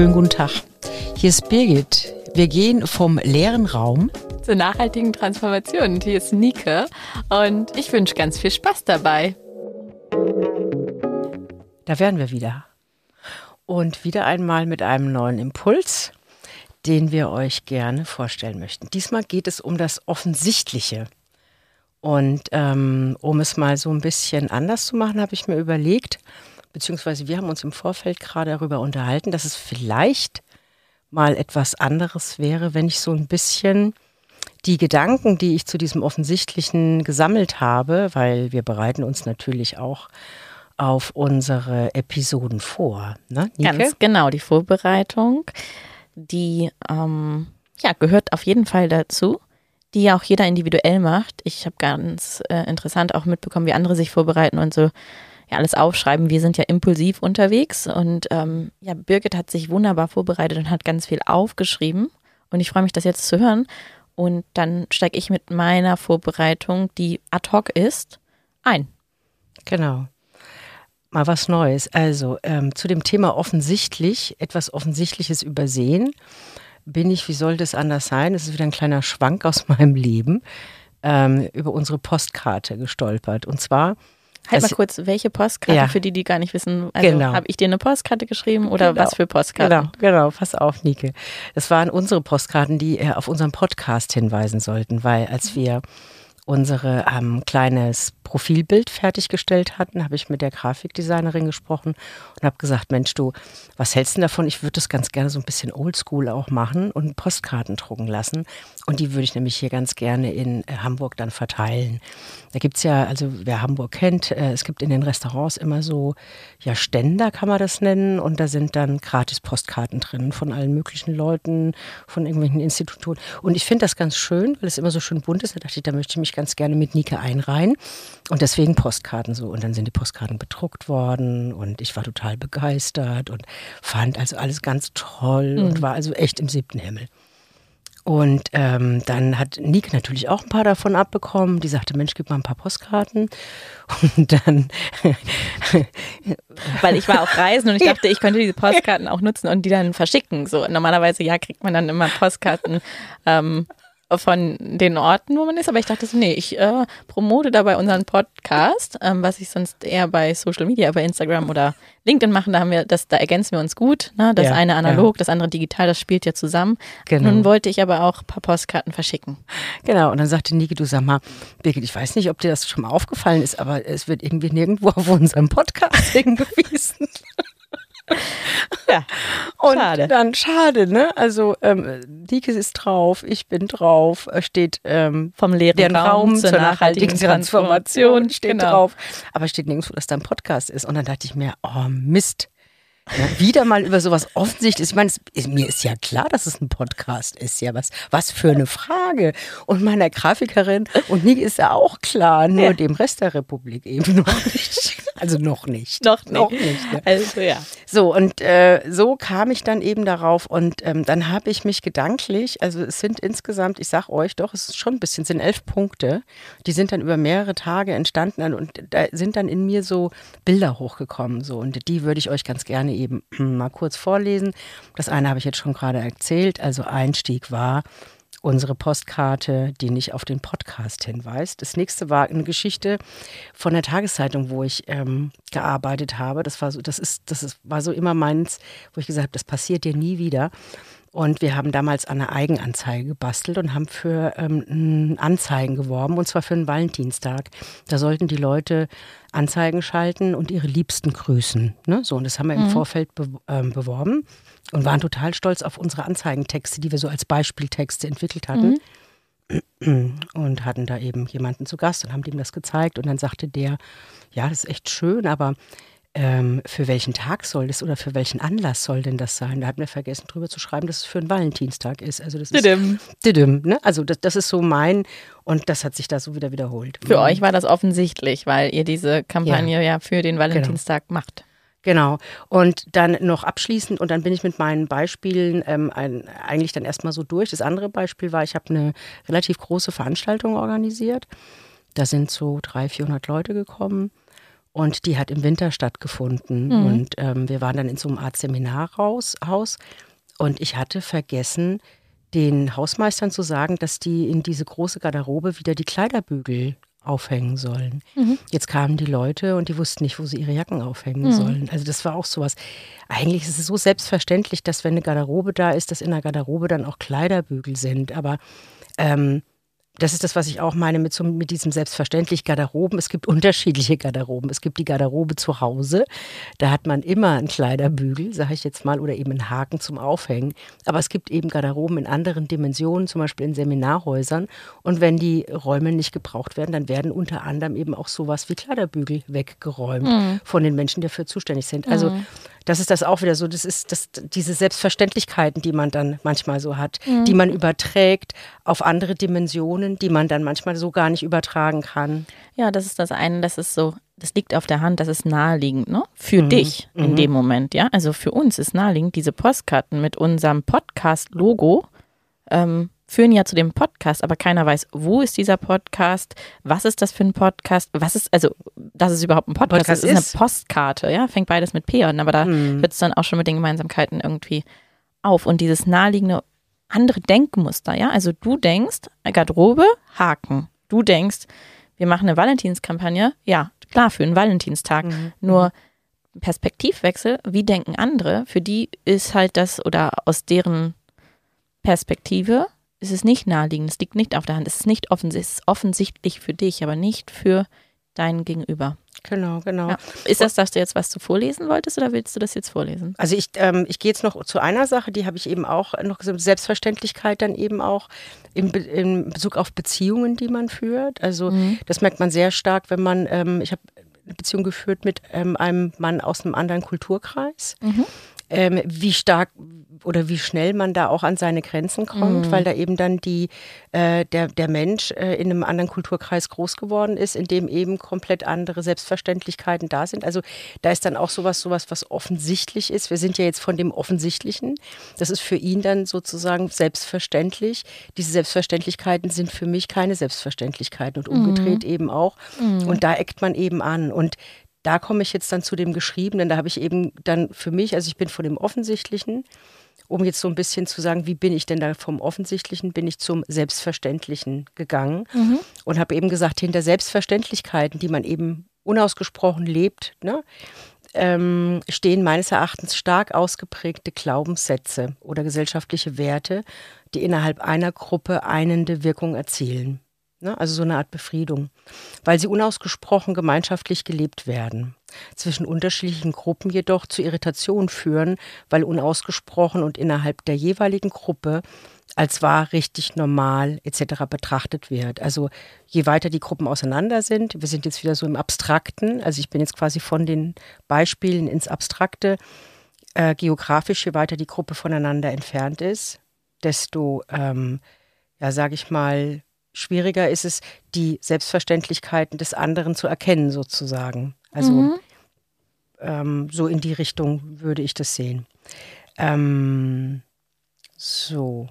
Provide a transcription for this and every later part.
Schönen guten Tag. Hier ist Birgit. Wir gehen vom leeren Raum zur nachhaltigen Transformation. Und hier ist Nike und ich wünsche ganz viel Spaß dabei. Da wären wir wieder. Und wieder einmal mit einem neuen Impuls, den wir euch gerne vorstellen möchten. Diesmal geht es um das Offensichtliche. Und ähm, um es mal so ein bisschen anders zu machen, habe ich mir überlegt, beziehungsweise wir haben uns im Vorfeld gerade darüber unterhalten, dass es vielleicht mal etwas anderes wäre, wenn ich so ein bisschen die Gedanken, die ich zu diesem Offensichtlichen gesammelt habe, weil wir bereiten uns natürlich auch auf unsere Episoden vor. Ne, Ganz genau, die Vorbereitung, die ähm, ja, gehört auf jeden Fall dazu, die ja auch jeder individuell macht. Ich habe ganz äh, interessant auch mitbekommen, wie andere sich vorbereiten und so ja alles aufschreiben. Wir sind ja impulsiv unterwegs und ähm, ja, Birgit hat sich wunderbar vorbereitet und hat ganz viel aufgeschrieben. Und ich freue mich, das jetzt zu hören. Und dann steige ich mit meiner Vorbereitung, die ad hoc ist, ein. Genau. Mal was Neues. Also ähm, zu dem Thema offensichtlich, etwas Offensichtliches übersehen, bin ich, wie soll das anders sein? Es ist wieder ein kleiner Schwank aus meinem Leben, ähm, über unsere Postkarte gestolpert. Und zwar Halt mal kurz, welche Postkarte, ja. für die, die gar nicht wissen, also genau. habe ich dir eine Postkarte geschrieben oder genau. was für Postkarten? Genau, genau, pass auf, Nike. Das waren unsere Postkarten, die äh, auf unseren Podcast hinweisen sollten, weil als wir unsere ähm, kleines Profilbild fertiggestellt hatten, habe ich mit der Grafikdesignerin gesprochen und habe gesagt, Mensch, du, was hältst du davon? Ich würde das ganz gerne so ein bisschen oldschool auch machen und Postkarten drucken lassen. Und die würde ich nämlich hier ganz gerne in äh, Hamburg dann verteilen. Da gibt es ja, also wer Hamburg kennt, äh, es gibt in den Restaurants immer so, ja, Ständer kann man das nennen. Und da sind dann gratis Postkarten drin von allen möglichen Leuten, von irgendwelchen Institutionen. Und ich finde das ganz schön, weil es immer so schön bunt ist. Da dachte ich, da möchte ich mich ganz gerne mit Nike einreihen. Und deswegen Postkarten so. Und dann sind die Postkarten bedruckt worden und ich war total begeistert und fand also alles ganz toll mhm. und war also echt im siebten Himmel. Und ähm, dann hat Nick natürlich auch ein paar davon abbekommen. Die sagte, Mensch, gib mal ein paar Postkarten. Und dann... Weil ich war auf Reisen und ich dachte, ich könnte diese Postkarten auch nutzen und die dann verschicken. So normalerweise, ja, kriegt man dann immer Postkarten ähm, von den Orten, wo man ist. Aber ich dachte so, nee, ich äh, promote dabei unseren Podcast, ähm, was ich sonst eher bei Social Media, bei Instagram oder LinkedIn machen. Da haben wir, das, da ergänzen wir uns gut. Ne? Das ja, eine analog, ja. das andere digital, das spielt ja zusammen. Genau. Nun wollte ich aber auch ein paar Postkarten verschicken. Genau, und dann sagte Niki, du sag mal, Birgit, ich weiß nicht, ob dir das schon mal aufgefallen ist, aber es wird irgendwie nirgendwo auf unserem Podcast hingewiesen. ja, und schade. dann schade, ne? Also ähm, Dike ist drauf, ich bin drauf, steht ähm, vom leeren Raum, Raum zur, zur nachhaltigen, Transformation steht genau. drauf, aber steht nirgendwo, dass da ein Podcast ist. Und dann dachte ich mir, oh Mist. Wieder mal über sowas offensichtlich. Ich meine, es, mir ist ja klar, dass es ein Podcast ist. Ja, was, was für eine Frage. Und meiner Grafikerin und Niki ist ja auch klar, nur ja. dem Rest der Republik eben noch nicht. Also noch nicht. noch nicht. Noch nicht ne? Also ja. So, und äh, so kam ich dann eben darauf und ähm, dann habe ich mich gedanklich, also es sind insgesamt, ich sag euch doch, es ist schon ein bisschen, es sind elf Punkte, die sind dann über mehrere Tage entstanden und da sind dann in mir so Bilder hochgekommen so und die würde ich euch ganz gerne eben mal kurz vorlesen. Das eine habe ich jetzt schon gerade erzählt, also Einstieg war, unsere Postkarte, die nicht auf den Podcast hinweist. Das nächste war eine Geschichte von der Tageszeitung, wo ich ähm, gearbeitet habe. Das war so, das ist, das ist, war so immer meins, wo ich gesagt habe, das passiert dir nie wieder. Und wir haben damals eine Eigenanzeige gebastelt und haben für ähm, Anzeigen geworben, und zwar für einen Valentinstag. Da sollten die Leute Anzeigen schalten und ihre Liebsten grüßen. Ne? So, und das haben wir im mhm. Vorfeld be ähm, beworben und waren total stolz auf unsere Anzeigentexte, die wir so als Beispieltexte entwickelt hatten. Mhm. Und hatten da eben jemanden zu Gast und haben dem das gezeigt. Und dann sagte der, ja, das ist echt schön, aber ähm, für welchen Tag soll das oder für welchen Anlass soll denn das sein? Da hatten wir vergessen drüber zu schreiben, dass es für einen Valentinstag ist. Also das ist didim. Didim, ne? Also das, das ist so mein und das hat sich da so wieder wiederholt. Für mhm. euch war das offensichtlich, weil ihr diese Kampagne ja, ja für den Valentinstag genau. macht. Genau. Und dann noch abschließend, und dann bin ich mit meinen Beispielen ähm, ein, eigentlich dann erstmal so durch. Das andere Beispiel war, ich habe eine relativ große Veranstaltung organisiert. Da sind so 300, 400 Leute gekommen. Und die hat im Winter stattgefunden. Mhm. Und ähm, wir waren dann in so einem Art Seminarhaus. Haus. Und ich hatte vergessen, den Hausmeistern zu sagen, dass die in diese große Garderobe wieder die Kleiderbügel aufhängen sollen. Mhm. Jetzt kamen die Leute und die wussten nicht, wo sie ihre Jacken aufhängen Mhm. sollen. Also das war auch sowas. Eigentlich ist es so selbstverständlich, dass wenn eine Garderobe da ist, dass in der Garderobe dann auch Kleiderbügel sind. Aber ähm, das ist das, was ich auch meine mit, so, mit diesem selbstverständlich Garderoben. Es gibt unterschiedliche Garderoben. Es gibt die Garderobe zu Hause. Da hat man immer einen Kleiderbügel, sage ich jetzt mal, oder eben einen Haken zum Aufhängen. Aber es gibt eben Garderoben in anderen Dimensionen, zum Beispiel in Seminarhäusern. Und wenn die Räume nicht gebraucht werden, dann werden unter anderem eben auch sowas wie Kleiderbügel weggeräumt von den Menschen, die dafür zuständig sind. Also das ist das auch wieder so. Das ist das, diese Selbstverständlichkeiten, die man dann manchmal so hat, die man überträgt auf andere Dimensionen, die man dann manchmal so gar nicht übertragen kann. Ja, das ist das eine, das ist so, das liegt auf der Hand, das ist naheliegend, ne? Für Mhm. dich in dem Moment, ja. Also für uns ist naheliegend, diese Postkarten mit unserem Podcast-Logo ähm, führen ja zu dem Podcast, aber keiner weiß, wo ist dieser Podcast, was ist das für ein Podcast, was ist, also, dass es überhaupt ein Podcast, Podcast ist, ist ist. eine Postkarte, ja, fängt beides mit P an, aber da Mhm. hört es dann auch schon mit den Gemeinsamkeiten irgendwie auf. Und dieses naheliegende andere Denkmuster, ja, also du denkst, Garderobe, Haken. Du denkst, wir machen eine Valentinskampagne, ja, klar, für einen Valentinstag. Mhm. Nur Perspektivwechsel, wie denken andere? Für die ist halt das, oder aus deren Perspektive ist es nicht naheliegend, es liegt nicht auf der Hand, es ist nicht offens es ist offensichtlich für dich, aber nicht für dein Gegenüber. Genau, genau. Ja. Ist das, dass du jetzt was zu vorlesen wolltest oder willst du das jetzt vorlesen? Also ich, ähm, ich gehe jetzt noch zu einer Sache, die habe ich eben auch noch gesagt, Selbstverständlichkeit dann eben auch in, Be in Bezug auf Beziehungen, die man führt. Also das merkt man sehr stark, wenn man, ähm, ich habe eine Beziehung geführt mit ähm, einem Mann aus einem anderen Kulturkreis. Ähm, wie stark oder wie schnell man da auch an seine Grenzen kommt, weil da eben dann die, äh, der, der Mensch äh, in einem anderen Kulturkreis groß geworden ist, in dem eben komplett andere Selbstverständlichkeiten da sind. Also da ist dann auch sowas, sowas, was offensichtlich ist. Wir sind ja jetzt von dem Offensichtlichen. Das ist für ihn dann sozusagen selbstverständlich. Diese Selbstverständlichkeiten sind für mich keine Selbstverständlichkeiten und umgedreht eben auch. Und da eckt man eben an. Und da komme ich jetzt dann zu dem Geschriebenen. Da habe ich eben dann für mich, also ich bin von dem Offensichtlichen, um jetzt so ein bisschen zu sagen, wie bin ich denn da vom Offensichtlichen, bin ich zum Selbstverständlichen gegangen und habe eben gesagt, hinter Selbstverständlichkeiten, die man eben unausgesprochen lebt, ne, ähm, stehen meines Erachtens stark ausgeprägte Glaubenssätze oder gesellschaftliche Werte, die innerhalb einer Gruppe einende Wirkung erzielen. Ne? Also so eine Art Befriedung, weil sie unausgesprochen gemeinschaftlich gelebt werden. Zwischen unterschiedlichen Gruppen jedoch zu Irritation führen, weil unausgesprochen und innerhalb der jeweiligen Gruppe als wahr, richtig, normal etc. betrachtet wird. Also je weiter die Gruppen auseinander sind, wir sind jetzt wieder so im Abstrakten, also ich bin jetzt quasi von den Beispielen ins Abstrakte, äh, geografisch, je weiter die Gruppe voneinander entfernt ist, desto, ähm, ja, sage ich mal, schwieriger ist es, die Selbstverständlichkeiten des anderen zu erkennen, sozusagen. Also ähm, so in die Richtung würde ich das sehen. Ähm, so.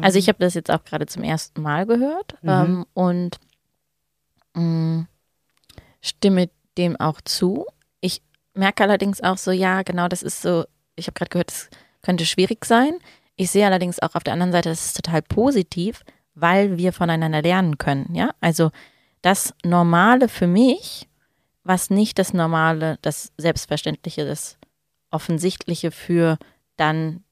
Also ich habe das jetzt auch gerade zum ersten Mal gehört Mhm. ähm, und mh, stimme dem auch zu. Ich merke allerdings auch so, ja, genau, das ist so, ich habe gerade gehört, das könnte schwierig sein. Ich sehe allerdings auch auf der anderen Seite, das ist total positiv, weil wir voneinander lernen können, ja. Also das Normale für mich, was nicht das Normale, das Selbstverständliche, das Offensichtliche für dann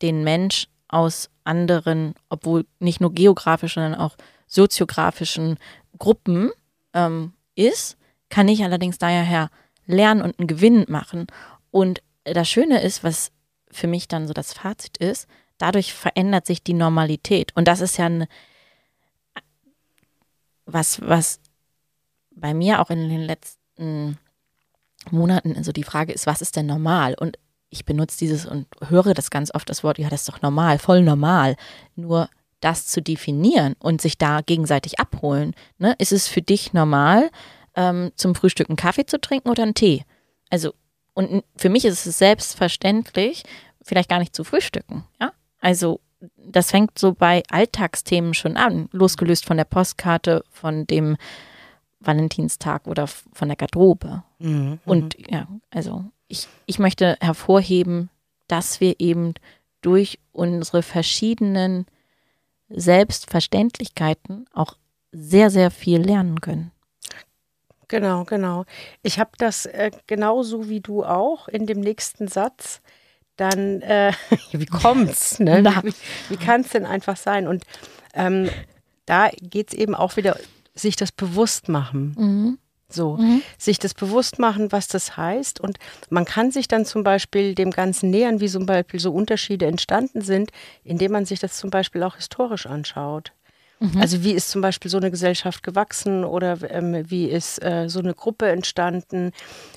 den Mensch aus anderen, obwohl nicht nur geografischen, sondern auch soziografischen Gruppen ähm, ist, kann ich allerdings daher lernen und einen Gewinn machen. Und das Schöne ist, was für mich dann so das Fazit ist, dadurch verändert sich die Normalität. Und das ist ja ein, was, was bei mir auch in den letzten Monaten, also die Frage ist, was ist denn normal? Und ich benutze dieses und höre das ganz oft, das Wort, ja, das ist doch normal, voll normal. Nur das zu definieren und sich da gegenseitig abholen, ne? ist es für dich normal, ähm, zum Frühstück einen Kaffee zu trinken oder einen Tee? Also, und für mich ist es selbstverständlich, vielleicht gar nicht zu frühstücken, ja? Also, das fängt so bei Alltagsthemen schon an, losgelöst von der Postkarte, von dem Valentinstag oder von der Garderobe. Mhm. Und ja, also ich, ich möchte hervorheben, dass wir eben durch unsere verschiedenen Selbstverständlichkeiten auch sehr, sehr viel lernen können. Genau, genau. Ich habe das äh, genauso wie du auch in dem nächsten Satz. Dann, äh, wie kommt's? Ne? Wie, wie kann es denn einfach sein? Und ähm, da geht es eben auch wieder, sich das bewusst machen. Mhm. So, Mhm. sich das bewusst machen, was das heißt. Und man kann sich dann zum Beispiel dem Ganzen nähern, wie zum Beispiel so Unterschiede entstanden sind, indem man sich das zum Beispiel auch historisch anschaut. Mhm. Also wie ist zum Beispiel so eine Gesellschaft gewachsen oder ähm, wie ist äh, so eine Gruppe entstanden?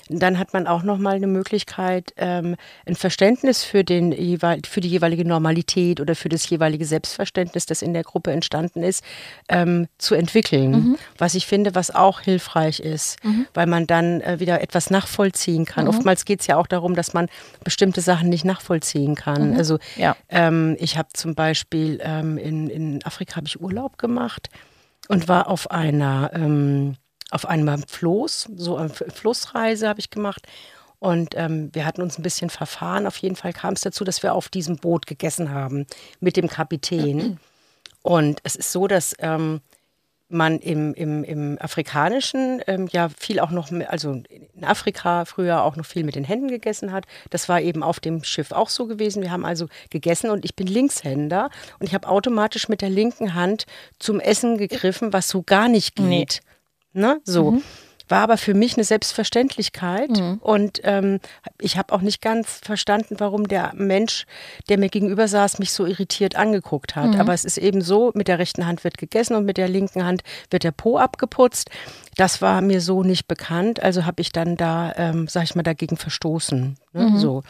Dann hat man auch nochmal eine Möglichkeit, ähm, ein Verständnis für, den, für die jeweilige Normalität oder für das jeweilige Selbstverständnis, das in der Gruppe entstanden ist, ähm, zu entwickeln. Mhm. Was ich finde, was auch hilfreich ist, weil man dann äh, wieder etwas nachvollziehen kann. Mhm. Oftmals geht es ja auch darum, dass man bestimmte Sachen nicht nachvollziehen kann. Mhm. Also Ja. ähm, ich habe zum Beispiel ähm, in, in Afrika habe ich Urlaub gemacht und war auf einer ähm, auf einem Floß, so eine Flussreise habe ich gemacht. Und ähm, wir hatten uns ein bisschen verfahren. Auf jeden Fall kam es dazu, dass wir auf diesem Boot gegessen haben mit dem Kapitän. Und es ist so, dass ähm, man im, im, im Afrikanischen ähm, ja viel auch noch, also in Afrika früher auch noch viel mit den Händen gegessen hat. Das war eben auf dem Schiff auch so gewesen. Wir haben also gegessen und ich bin Linkshänder und ich habe automatisch mit der linken Hand zum Essen gegriffen, was so gar nicht Nee. geht. Ne? So. War aber für mich eine Selbstverständlichkeit und ähm, ich habe auch nicht ganz verstanden, warum der Mensch, der mir gegenüber saß, mich so irritiert angeguckt hat. Aber es ist eben so, mit der rechten Hand wird gegessen und mit der linken Hand wird der Po abgeputzt. Das war mir so nicht bekannt, also habe ich dann da, ähm, sag ich mal, dagegen verstoßen. Ne? So.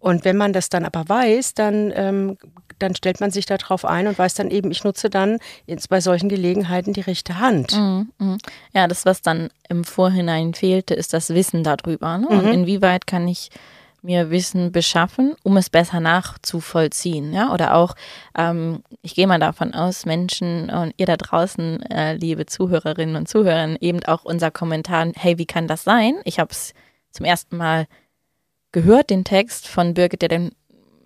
Und wenn man das dann aber weiß, dann, ähm, dann stellt man sich darauf ein und weiß dann eben, ich nutze dann jetzt bei solchen Gelegenheiten die rechte Hand. Mhm, mhm. Ja, das, was dann im Vorhinein fehlte, ist das Wissen darüber. Ne? Und inwieweit kann ich mir Wissen beschaffen, um es besser nachzuvollziehen. Ja? Oder auch, ähm, ich gehe mal davon aus, Menschen und ihr da draußen, äh, liebe Zuhörerinnen und Zuhörer, eben auch unser Kommentar, hey, wie kann das sein? Ich habe es zum ersten Mal gehört, den Text von Birgit, der den,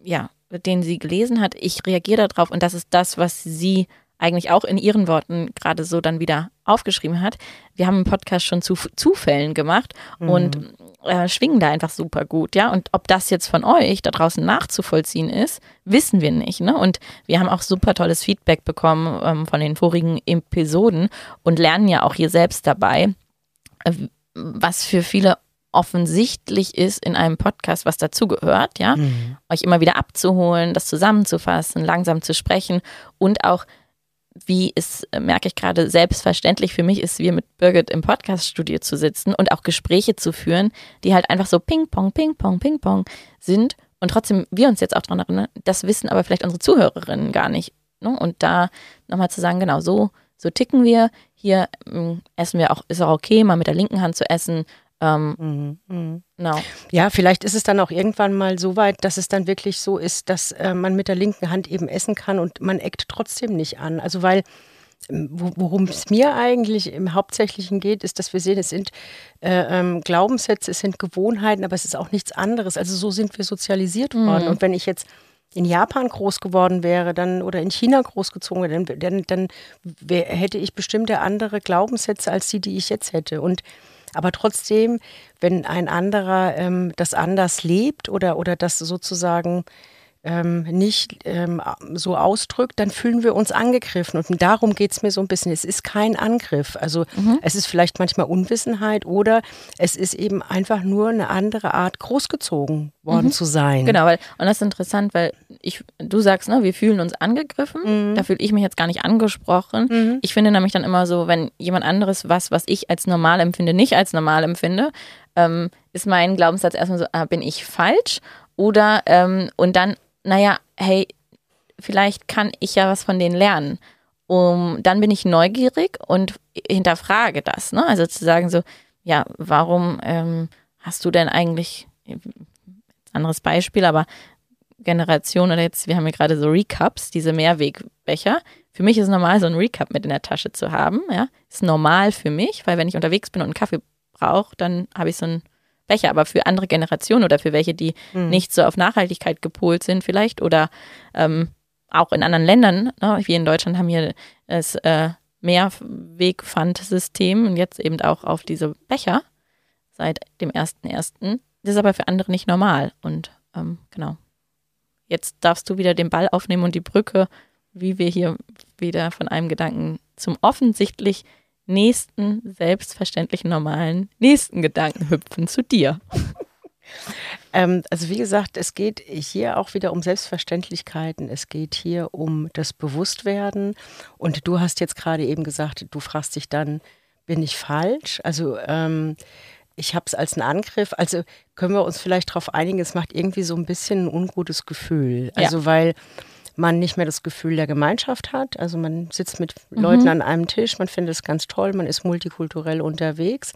ja, den sie gelesen hat. Ich reagiere darauf und das ist das, was sie eigentlich auch in ihren Worten gerade so dann wieder aufgeschrieben hat. Wir haben einen Podcast schon zu Zufällen gemacht und äh, schwingen da einfach super gut, ja. Und ob das jetzt von euch da draußen nachzuvollziehen ist, wissen wir nicht, ne? Und wir haben auch super tolles Feedback bekommen ähm, von den vorigen Episoden und lernen ja auch hier selbst dabei, äh, was für viele offensichtlich ist in einem Podcast, was dazugehört, ja, euch immer wieder abzuholen, das zusammenzufassen, langsam zu sprechen und auch, wie es, äh, merke ich gerade, selbstverständlich für mich ist, wie mit Birgit im Podcaststudio zu sitzen und auch Gespräche zu führen, die halt einfach so Ping-Pong, Ping-Pong, Ping-Pong sind und trotzdem wir uns jetzt auch dran erinnern, das wissen aber vielleicht unsere Zuhörerinnen gar nicht. Ne? Und da nochmal zu sagen, genau so, so ticken wir. Hier ähm, essen wir auch, ist auch okay, mal mit der linken Hand zu essen. Ähm, Mhm. Mhm. genau. Ja, vielleicht ist es dann auch irgendwann mal so weit, dass es dann wirklich so ist, dass äh, man mit der linken Hand eben essen kann und man eckt trotzdem nicht an. Also weil ähm, wo- worum es mir eigentlich im Hauptsächlichen geht, ist, dass wir sehen, es sind äh, ähm, Glaubenssätze, es sind Gewohnheiten, aber es ist auch nichts anderes. Also so sind wir sozialisiert worden. Und wenn ich jetzt in Japan groß geworden wäre, dann oder in China großgezogen wäre, dann, dann, dann wär, hätte ich bestimmte andere Glaubenssätze als die, die ich jetzt hätte. Und aber trotzdem, wenn ein anderer ähm, das anders lebt oder, oder das sozusagen ähm, nicht ähm, so ausdrückt, dann fühlen wir uns angegriffen. Und darum geht es mir so ein bisschen. Es ist kein Angriff. Also es ist vielleicht manchmal Unwissenheit oder es ist eben einfach nur eine andere Art, großgezogen worden zu sein. Genau, weil, und das ist interessant, weil ich, du sagst, ne, wir fühlen uns angegriffen, da fühle ich mich jetzt gar nicht angesprochen. Ich finde nämlich dann immer so, wenn jemand anderes was, was ich als normal empfinde, nicht als normal empfinde, ähm, ist mein Glaubenssatz erstmal so, ah, bin ich falsch? Oder, ähm, und dann, naja, hey, vielleicht kann ich ja was von denen lernen. Um, dann bin ich neugierig und hinterfrage das. Ne? Also zu sagen so, ja, warum ähm, hast du denn eigentlich, anderes Beispiel, aber Generation oder jetzt, wir haben hier gerade so Recups, diese Mehrwegbecher. für mich ist es normal, so ein Recap mit in der Tasche zu haben. Ja, ist normal für mich, weil wenn ich unterwegs bin und einen Kaffee brauche, dann habe ich so einen Becher. Aber für andere Generationen oder für welche, die mhm. nicht so auf Nachhaltigkeit gepolt sind, vielleicht oder ähm, auch in anderen Ländern, ne, wie in Deutschland haben wir das äh, Mehrwegpfandsystem und jetzt eben auch auf diese Becher seit dem 1.1. Das ist aber für andere nicht normal. Und ähm, genau. Jetzt darfst du wieder den Ball aufnehmen und die Brücke, wie wir hier wieder von einem Gedanken zum offensichtlich nächsten, selbstverständlichen, normalen, nächsten Gedanken hüpfen zu dir. Ähm, also wie gesagt, es geht hier auch wieder um Selbstverständlichkeiten. Es geht hier um das Bewusstwerden. Und du hast jetzt gerade eben gesagt, du fragst dich dann, bin ich falsch? Also ähm, ich habe es als einen Angriff. Also können wir uns vielleicht darauf einigen, es macht irgendwie so ein bisschen ein ungutes Gefühl. Also ja. weil man nicht mehr das Gefühl der Gemeinschaft hat. Also man sitzt mit mhm. Leuten an einem Tisch, man findet es ganz toll, man ist multikulturell unterwegs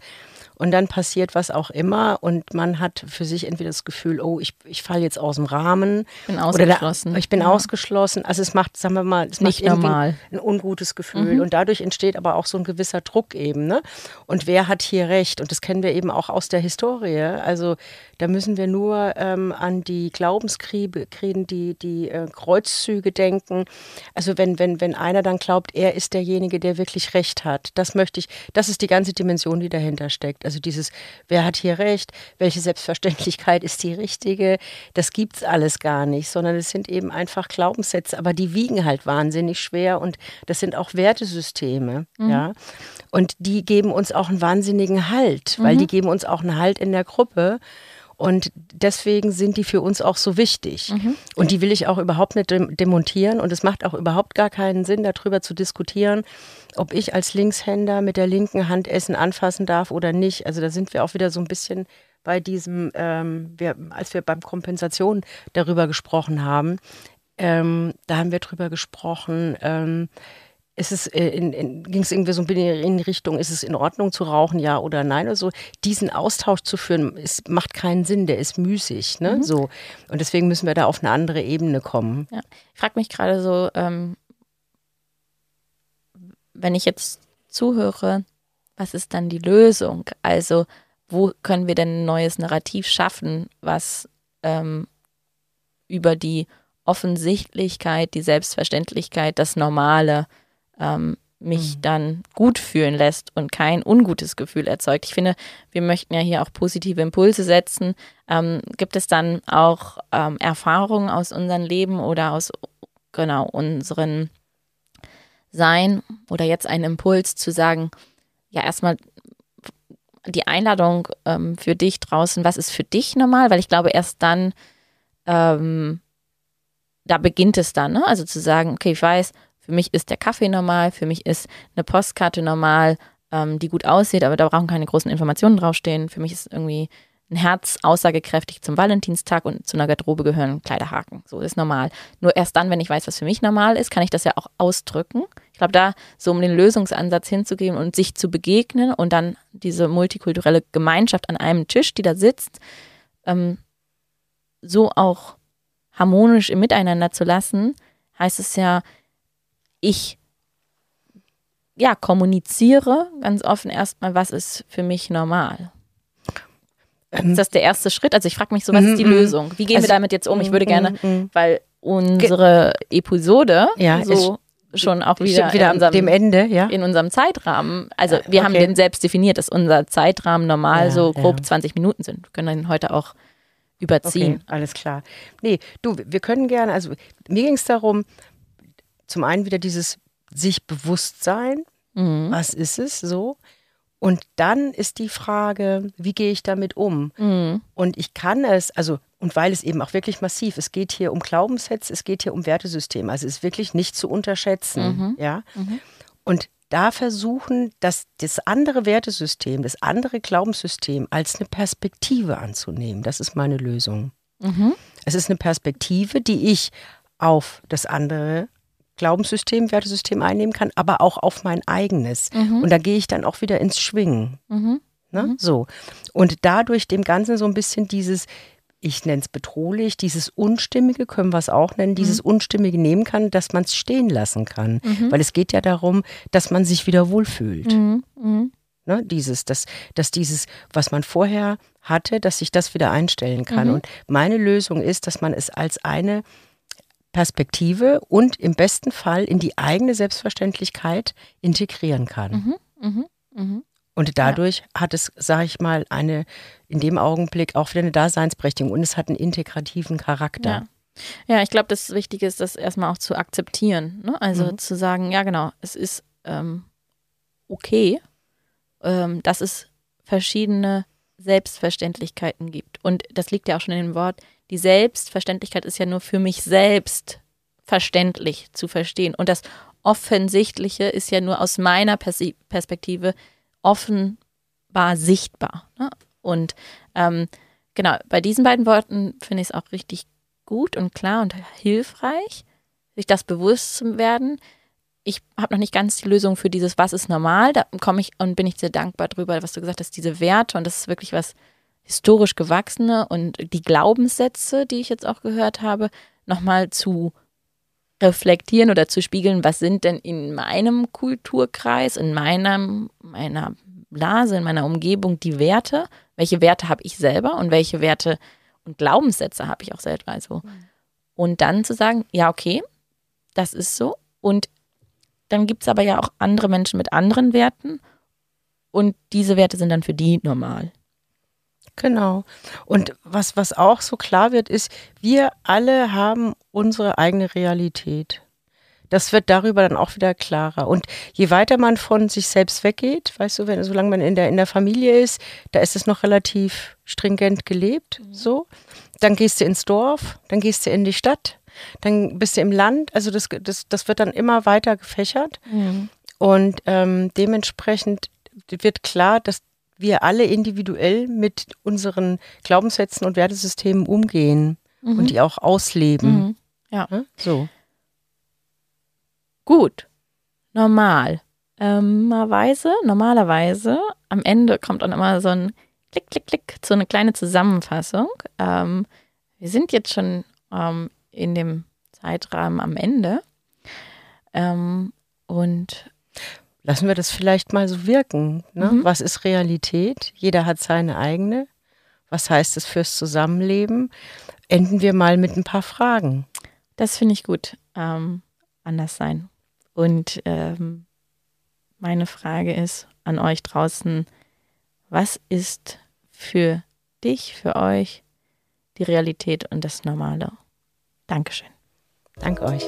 und dann passiert was auch immer und man hat für sich entweder das Gefühl, oh, ich, ich falle jetzt aus dem Rahmen. Bin ausgeschlossen. Da, ich bin ja. ausgeschlossen. Also es macht, sagen wir mal, es nicht macht normal. ein ungutes Gefühl mhm. und dadurch entsteht aber auch so ein gewisser Druck eben. Ne? Und wer hat hier recht? Und das kennen wir eben auch aus der Historie. Also da müssen wir nur ähm, an die Glaubenskriege, die, die äh, Kreuzzüge denken. Also wenn, wenn, wenn einer dann glaubt, er ist derjenige, der wirklich recht hat, das möchte ich, das ist die ganze Dimension, die dahinter steckt. Also dieses, wer hat hier recht, welche Selbstverständlichkeit ist die richtige, das gibt es alles gar nicht, sondern es sind eben einfach Glaubenssätze, aber die wiegen halt wahnsinnig schwer und das sind auch Wertesysteme, mhm. ja. Und die geben uns auch einen wahnsinnigen Halt, weil mhm. die geben uns auch einen Halt in der Gruppe. Und deswegen sind die für uns auch so wichtig. Mhm. Und die will ich auch überhaupt nicht demontieren. Und es macht auch überhaupt gar keinen Sinn, darüber zu diskutieren, ob ich als Linkshänder mit der linken Hand Essen anfassen darf oder nicht. Also da sind wir auch wieder so ein bisschen bei diesem, ähm, wir, als wir beim Kompensation darüber gesprochen haben, ähm, da haben wir darüber gesprochen, ähm, ist es äh, in, in, ging es irgendwie so ein bisschen in Richtung, ist es in Ordnung zu rauchen, ja oder nein oder so. Diesen Austausch zu führen, ist, macht keinen Sinn, der ist müßig. Ne? Mhm. So. Und deswegen müssen wir da auf eine andere Ebene kommen. Ja. Ich frage mich gerade so, ähm, wenn ich jetzt zuhöre, was ist dann die Lösung? Also, wo können wir denn ein neues Narrativ schaffen, was ähm, über die Offensichtlichkeit, die Selbstverständlichkeit, das Normale ähm, mich mhm. dann gut fühlen lässt und kein ungutes Gefühl erzeugt. Ich finde, wir möchten ja hier auch positive Impulse setzen. Ähm, gibt es dann auch ähm, Erfahrungen aus unserem Leben oder aus genau unseren Sein oder jetzt einen Impuls zu sagen, ja erstmal die Einladung ähm, für dich draußen, was ist für dich normal? Weil ich glaube, erst dann, ähm, da beginnt es dann, ne? also zu sagen, okay, ich weiß, für mich ist der Kaffee normal, für mich ist eine Postkarte normal, ähm, die gut aussieht, aber da brauchen keine großen Informationen draufstehen. Für mich ist irgendwie ein Herz aussagekräftig zum Valentinstag und zu einer Garderobe gehören Kleiderhaken. So ist normal. Nur erst dann, wenn ich weiß, was für mich normal ist, kann ich das ja auch ausdrücken. Ich glaube, da so um den Lösungsansatz hinzugehen und sich zu begegnen und dann diese multikulturelle Gemeinschaft an einem Tisch, die da sitzt, ähm, so auch harmonisch im Miteinander zu lassen, heißt es ja, ich ja, kommuniziere ganz offen erstmal, was ist für mich normal. Ähm, ist das der erste Schritt? Also ich frage mich so, was ist die mhm, mhm. Lösung? Wie gehen also, wir damit jetzt um? Ich würde gerne, mhm, weil unsere Episode ja, so schon auch wieder, wieder in unserem, dem Ende, ja. in unserem Zeitrahmen. Also wir okay. haben den selbst definiert, dass unser Zeitrahmen normal ja, so grob ja. 20 Minuten sind. Wir können ihn heute auch überziehen. Okay, alles klar. Nee, du, wir können gerne, also mir ging es darum, zum einen wieder dieses sich bewusst sein, mhm. was ist es so? Und dann ist die Frage, wie gehe ich damit um? Mhm. Und ich kann es, also, und weil es eben auch wirklich massiv, es geht hier um Glaubenssätze, es geht hier um Wertesysteme, also es ist wirklich nicht zu unterschätzen, mhm. ja. Mhm. Und da versuchen, dass das andere Wertesystem, das andere Glaubenssystem als eine Perspektive anzunehmen. Das ist meine Lösung. Mhm. Es ist eine Perspektive, die ich auf das andere Glaubenssystem, Wertesystem einnehmen kann, aber auch auf mein eigenes. Mhm. Und da gehe ich dann auch wieder ins Schwingen. Mhm. Ne? Mhm. So. Und dadurch dem Ganzen so ein bisschen dieses, ich nenne es bedrohlich, dieses Unstimmige, können wir es auch nennen, dieses Mhm. Unstimmige nehmen kann, dass man es stehen lassen kann. Weil es geht ja darum, dass man sich wieder wohlfühlt. Mhm. Mhm. Ne? Dieses, dass, dass dieses, was man vorher hatte, dass sich das wieder einstellen kann. Mhm. Und meine Lösung ist, dass man es als eine Perspektive und im besten Fall in die eigene Selbstverständlichkeit integrieren kann. Mhm. Mhm. Mhm. Und dadurch hat es, sage ich mal, eine in dem Augenblick auch wieder eine Daseinsberechtigung und es hat einen integrativen Charakter. Ja. Ja, ich glaube, das Wichtige ist, das erstmal auch zu akzeptieren. Ne? Also Mhm. zu sagen, ja genau, es ist ähm, okay, ähm, dass es verschiedene Selbstverständlichkeiten gibt. Und das liegt ja auch schon in dem Wort, die Selbstverständlichkeit ist ja nur für mich selbst verständlich zu verstehen. Und das Offensichtliche ist ja nur aus meiner Persi- Perspektive offenbar sichtbar. Ne? Und ähm, genau, bei diesen beiden Worten finde ich es auch richtig gut und klar und hilfreich, sich das bewusst zu werden. Ich habe noch nicht ganz die Lösung für dieses, was ist normal. Da komme ich und bin ich sehr dankbar drüber, was du gesagt hast, diese Werte und das ist wirklich was historisch gewachsene und die Glaubenssätze, die ich jetzt auch gehört habe, nochmal zu reflektieren oder zu spiegeln, was sind denn in meinem Kulturkreis, in meinem, meiner Blase, in meiner Umgebung die Werte, welche Werte habe ich selber und welche Werte und Glaubenssätze habe ich auch selber. Also. Und dann zu sagen, ja, okay, das ist so. Und dann gibt es aber ja auch andere Menschen mit anderen Werten und diese Werte sind dann für die normal. Genau. Und was, was auch so klar wird, ist, wir alle haben unsere eigene Realität. Das wird darüber dann auch wieder klarer. Und je weiter man von sich selbst weggeht, weißt du, wenn, solange man in der, in der Familie ist, da ist es noch relativ stringent gelebt, so. Dann gehst du ins Dorf, dann gehst du in die Stadt, dann bist du im Land. Also das, das, das wird dann immer weiter gefächert. Und ähm, dementsprechend wird klar, dass wir alle individuell mit unseren Glaubenssätzen und Wertesystemen umgehen und die auch ausleben. Mhm. Ja. Ne? So. Gut. Normal. Ähm, Weise, normalerweise, am Ende kommt dann immer so ein Klick, Klick, Klick, so eine kleine Zusammenfassung. Ähm, wir sind jetzt schon ähm, in dem Zeitrahmen am Ende. Ähm, und Lassen wir das vielleicht mal so wirken. Ne? Mhm. Was ist Realität? Jeder hat seine eigene. Was heißt es fürs Zusammenleben? Enden wir mal mit ein paar Fragen. das finde ich gut. Ähm, anders sein. Und ähm, meine Frage ist an euch draußen, was ist für dich, für euch die Realität und das Normale? Dankeschön. Dank euch.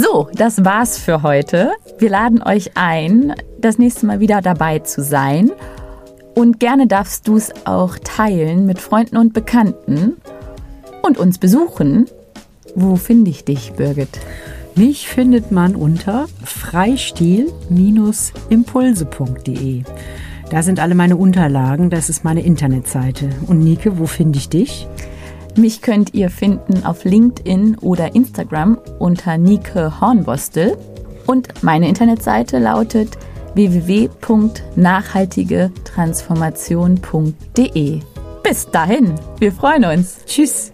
So, das war's für heute. Wir laden euch ein, das nächste Mal wieder dabei zu sein. Und gerne darfst du es auch teilen mit Freunden und Bekannten und uns besuchen. Wo finde ich dich, Birgit? Mich findet man unter freistil-impulse.de. Da sind alle meine Unterlagen, das ist meine Internetseite. Und Nike, wo finde ich dich? Mich könnt ihr finden auf LinkedIn oder Instagram unter Nike Hornbostel. Und meine Internetseite lautet www.nachhaltigetransformation.de. Bis dahin, wir freuen uns. Tschüss.